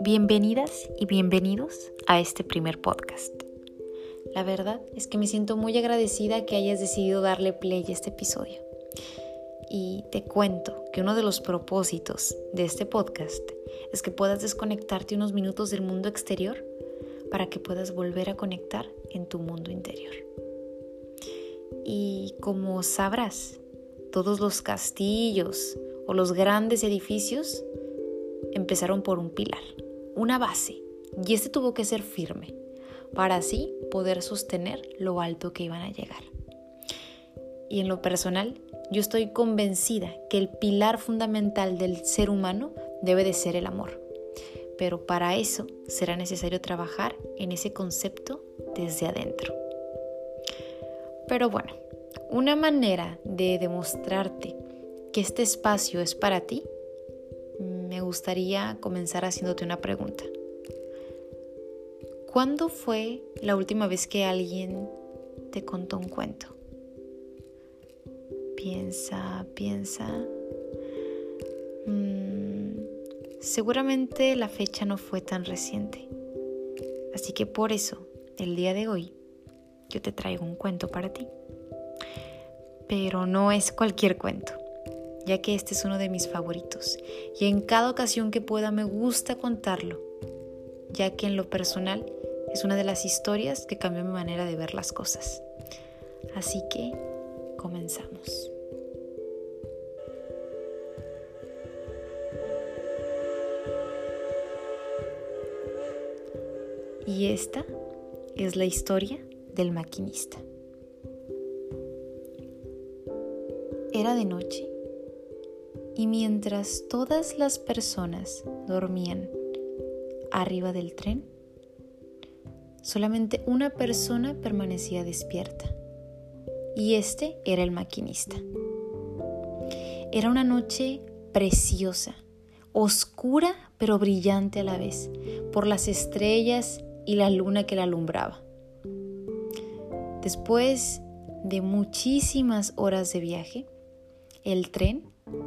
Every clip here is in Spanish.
Bienvenidas y bienvenidos a este primer podcast. La verdad es que me siento muy agradecida que hayas decidido darle play a este episodio. Y te cuento que uno de los propósitos de este podcast es que puedas desconectarte unos minutos del mundo exterior para que puedas volver a conectar en tu mundo interior. Y como sabrás, todos los castillos o los grandes edificios empezaron por un pilar una base y este tuvo que ser firme para así poder sostener lo alto que iban a llegar. Y en lo personal, yo estoy convencida que el pilar fundamental del ser humano debe de ser el amor. Pero para eso será necesario trabajar en ese concepto desde adentro. Pero bueno, una manera de demostrarte que este espacio es para ti me gustaría comenzar haciéndote una pregunta. ¿Cuándo fue la última vez que alguien te contó un cuento? Piensa, piensa. Mm, seguramente la fecha no fue tan reciente. Así que por eso, el día de hoy, yo te traigo un cuento para ti. Pero no es cualquier cuento ya que este es uno de mis favoritos y en cada ocasión que pueda me gusta contarlo, ya que en lo personal es una de las historias que cambió mi manera de ver las cosas. Así que comenzamos. Y esta es la historia del maquinista. Era de noche y mientras todas las personas dormían arriba del tren, solamente una persona permanecía despierta y este era el maquinista. Era una noche preciosa, oscura pero brillante a la vez, por las estrellas y la luna que la alumbraba. Después de muchísimas horas de viaje, el tren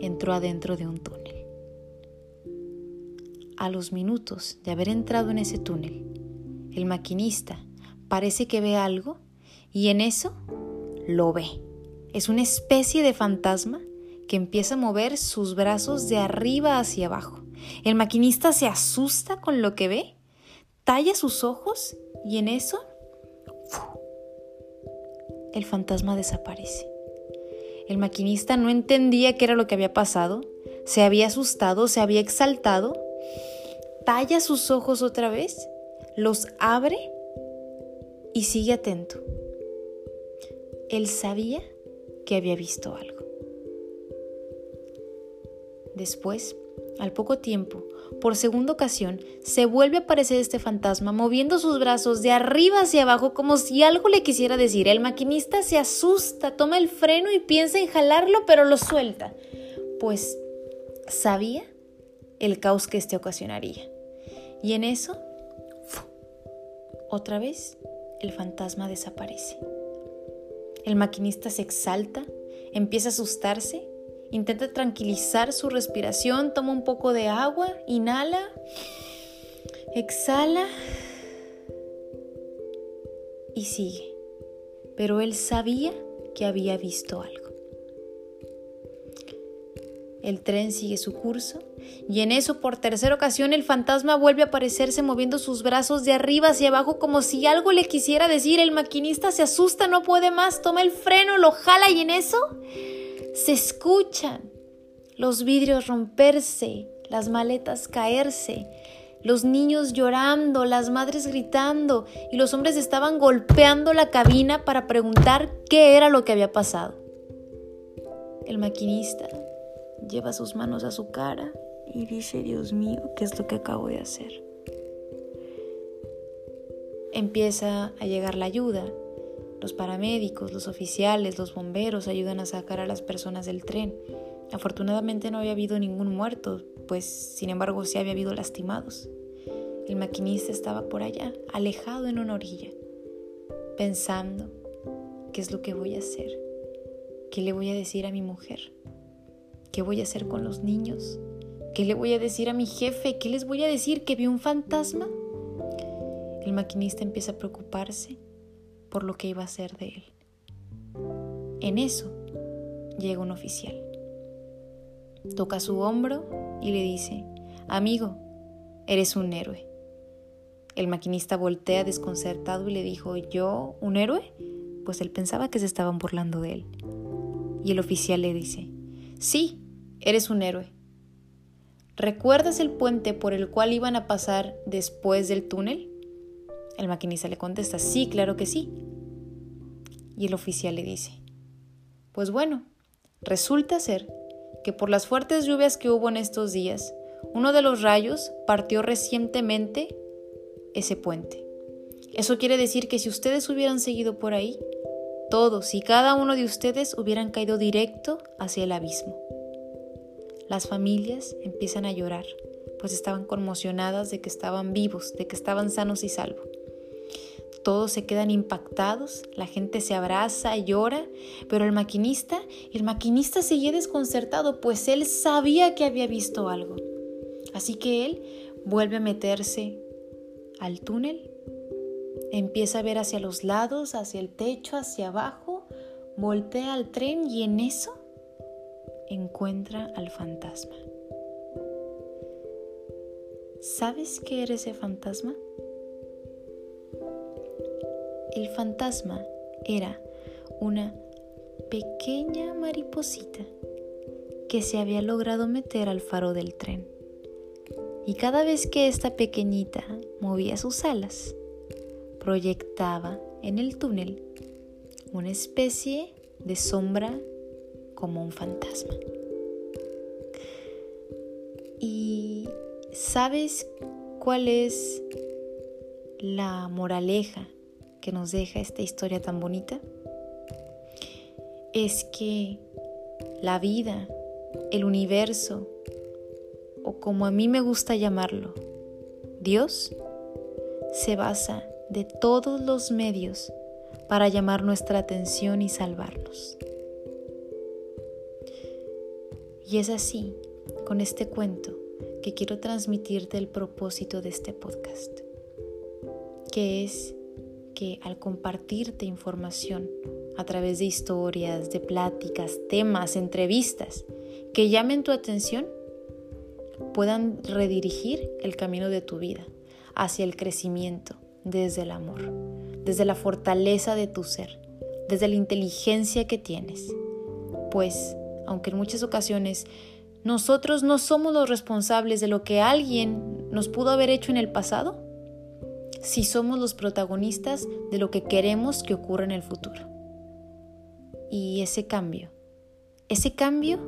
entró adentro de un túnel. A los minutos de haber entrado en ese túnel, el maquinista parece que ve algo y en eso lo ve. Es una especie de fantasma que empieza a mover sus brazos de arriba hacia abajo. El maquinista se asusta con lo que ve, talla sus ojos y en eso el fantasma desaparece. El maquinista no entendía qué era lo que había pasado, se había asustado, se había exaltado, talla sus ojos otra vez, los abre y sigue atento. Él sabía que había visto algo. Después al poco tiempo, por segunda ocasión, se vuelve a aparecer este fantasma moviendo sus brazos de arriba hacia abajo como si algo le quisiera decir. El maquinista se asusta, toma el freno y piensa en jalarlo, pero lo suelta, pues sabía el caos que este ocasionaría. Y en eso, otra vez, el fantasma desaparece. El maquinista se exalta, empieza a asustarse Intenta tranquilizar su respiración, toma un poco de agua, inhala, exhala y sigue. Pero él sabía que había visto algo. El tren sigue su curso y en eso por tercera ocasión el fantasma vuelve a aparecerse moviendo sus brazos de arriba hacia abajo como si algo le quisiera decir. El maquinista se asusta, no puede más, toma el freno, lo jala y en eso se escuchan los vidrios romperse, las maletas caerse, los niños llorando, las madres gritando y los hombres estaban golpeando la cabina para preguntar qué era lo que había pasado. El maquinista lleva sus manos a su cara y dice, Dios mío, ¿qué es lo que acabo de hacer? Empieza a llegar la ayuda los paramédicos, los oficiales, los bomberos ayudan a sacar a las personas del tren. Afortunadamente no había habido ningún muerto, pues sin embargo sí había habido lastimados. El maquinista estaba por allá, alejado en una orilla, pensando, ¿qué es lo que voy a hacer? ¿Qué le voy a decir a mi mujer? ¿Qué voy a hacer con los niños? ¿Qué le voy a decir a mi jefe? ¿Qué les voy a decir? ¿Que vi un fantasma? El maquinista empieza a preocuparse por lo que iba a hacer de él. En eso llega un oficial. Toca su hombro y le dice, amigo, eres un héroe. El maquinista voltea desconcertado y le dijo, ¿yo un héroe? Pues él pensaba que se estaban burlando de él. Y el oficial le dice, sí, eres un héroe. ¿Recuerdas el puente por el cual iban a pasar después del túnel? El maquinista le contesta, sí, claro que sí. Y el oficial le dice, pues bueno, resulta ser que por las fuertes lluvias que hubo en estos días, uno de los rayos partió recientemente ese puente. Eso quiere decir que si ustedes hubieran seguido por ahí, todos y cada uno de ustedes hubieran caído directo hacia el abismo. Las familias empiezan a llorar, pues estaban conmocionadas de que estaban vivos, de que estaban sanos y salvos. Todos se quedan impactados, la gente se abraza, llora, pero el maquinista, el maquinista seguía desconcertado, pues él sabía que había visto algo. Así que él vuelve a meterse al túnel, empieza a ver hacia los lados, hacia el techo, hacia abajo, voltea al tren y en eso encuentra al fantasma. ¿Sabes qué era ese fantasma? El fantasma era una pequeña mariposita que se había logrado meter al faro del tren. Y cada vez que esta pequeñita movía sus alas, proyectaba en el túnel una especie de sombra como un fantasma. ¿Y sabes cuál es la moraleja que nos deja esta historia tan bonita es que la vida, el universo, o como a mí me gusta llamarlo, Dios, se basa de todos los medios para llamar nuestra atención y salvarnos. Y es así, con este cuento, que quiero transmitirte el propósito de este podcast, que es que al compartirte información a través de historias, de pláticas, temas, entrevistas que llamen tu atención, puedan redirigir el camino de tu vida hacia el crecimiento desde el amor, desde la fortaleza de tu ser, desde la inteligencia que tienes. Pues, aunque en muchas ocasiones nosotros no somos los responsables de lo que alguien nos pudo haber hecho en el pasado, si somos los protagonistas de lo que queremos que ocurra en el futuro. Y ese cambio, ese cambio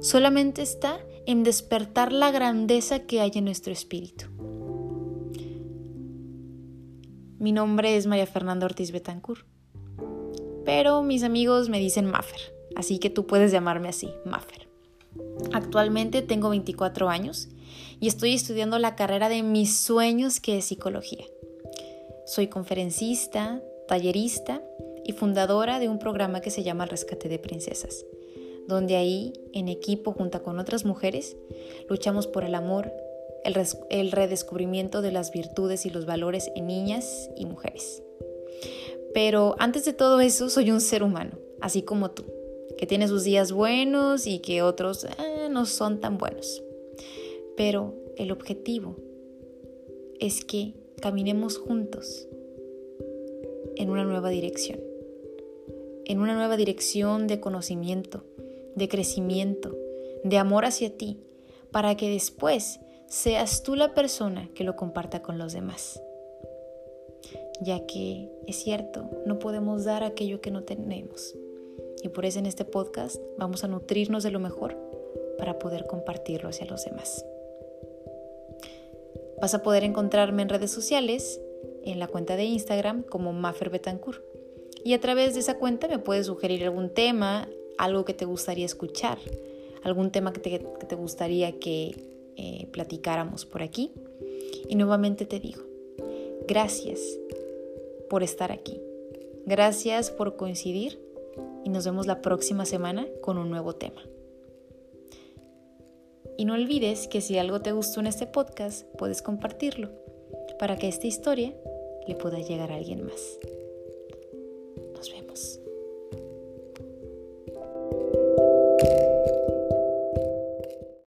solamente está en despertar la grandeza que hay en nuestro espíritu. Mi nombre es María Fernanda Ortiz Betancourt, pero mis amigos me dicen Maffer, así que tú puedes llamarme así, Maffer. Actualmente tengo 24 años y estoy estudiando la carrera de mis sueños que es psicología. Soy conferencista, tallerista y fundadora de un programa que se llama Rescate de Princesas, donde ahí, en equipo junto con otras mujeres, luchamos por el amor, el, el redescubrimiento de las virtudes y los valores en niñas y mujeres. Pero antes de todo eso, soy un ser humano, así como tú, que tiene sus días buenos y que otros eh, no son tan buenos. Pero el objetivo es que caminemos juntos en una nueva dirección, en una nueva dirección de conocimiento, de crecimiento, de amor hacia ti, para que después seas tú la persona que lo comparta con los demás. Ya que es cierto, no podemos dar aquello que no tenemos. Y por eso en este podcast vamos a nutrirnos de lo mejor para poder compartirlo hacia los demás. Vas a poder encontrarme en redes sociales, en la cuenta de Instagram como Maffer Betancourt. Y a través de esa cuenta me puedes sugerir algún tema, algo que te gustaría escuchar, algún tema que te, gustaría que eh, platicáramos por aquí. Y nuevamente te digo, gracias por estar aquí. Gracias por coincidir y nos vemos la próxima semana con un nuevo tema. Y no olvides que si algo te gustó en este podcast, puedes compartirlo para que esta historia le pueda llegar a alguien más.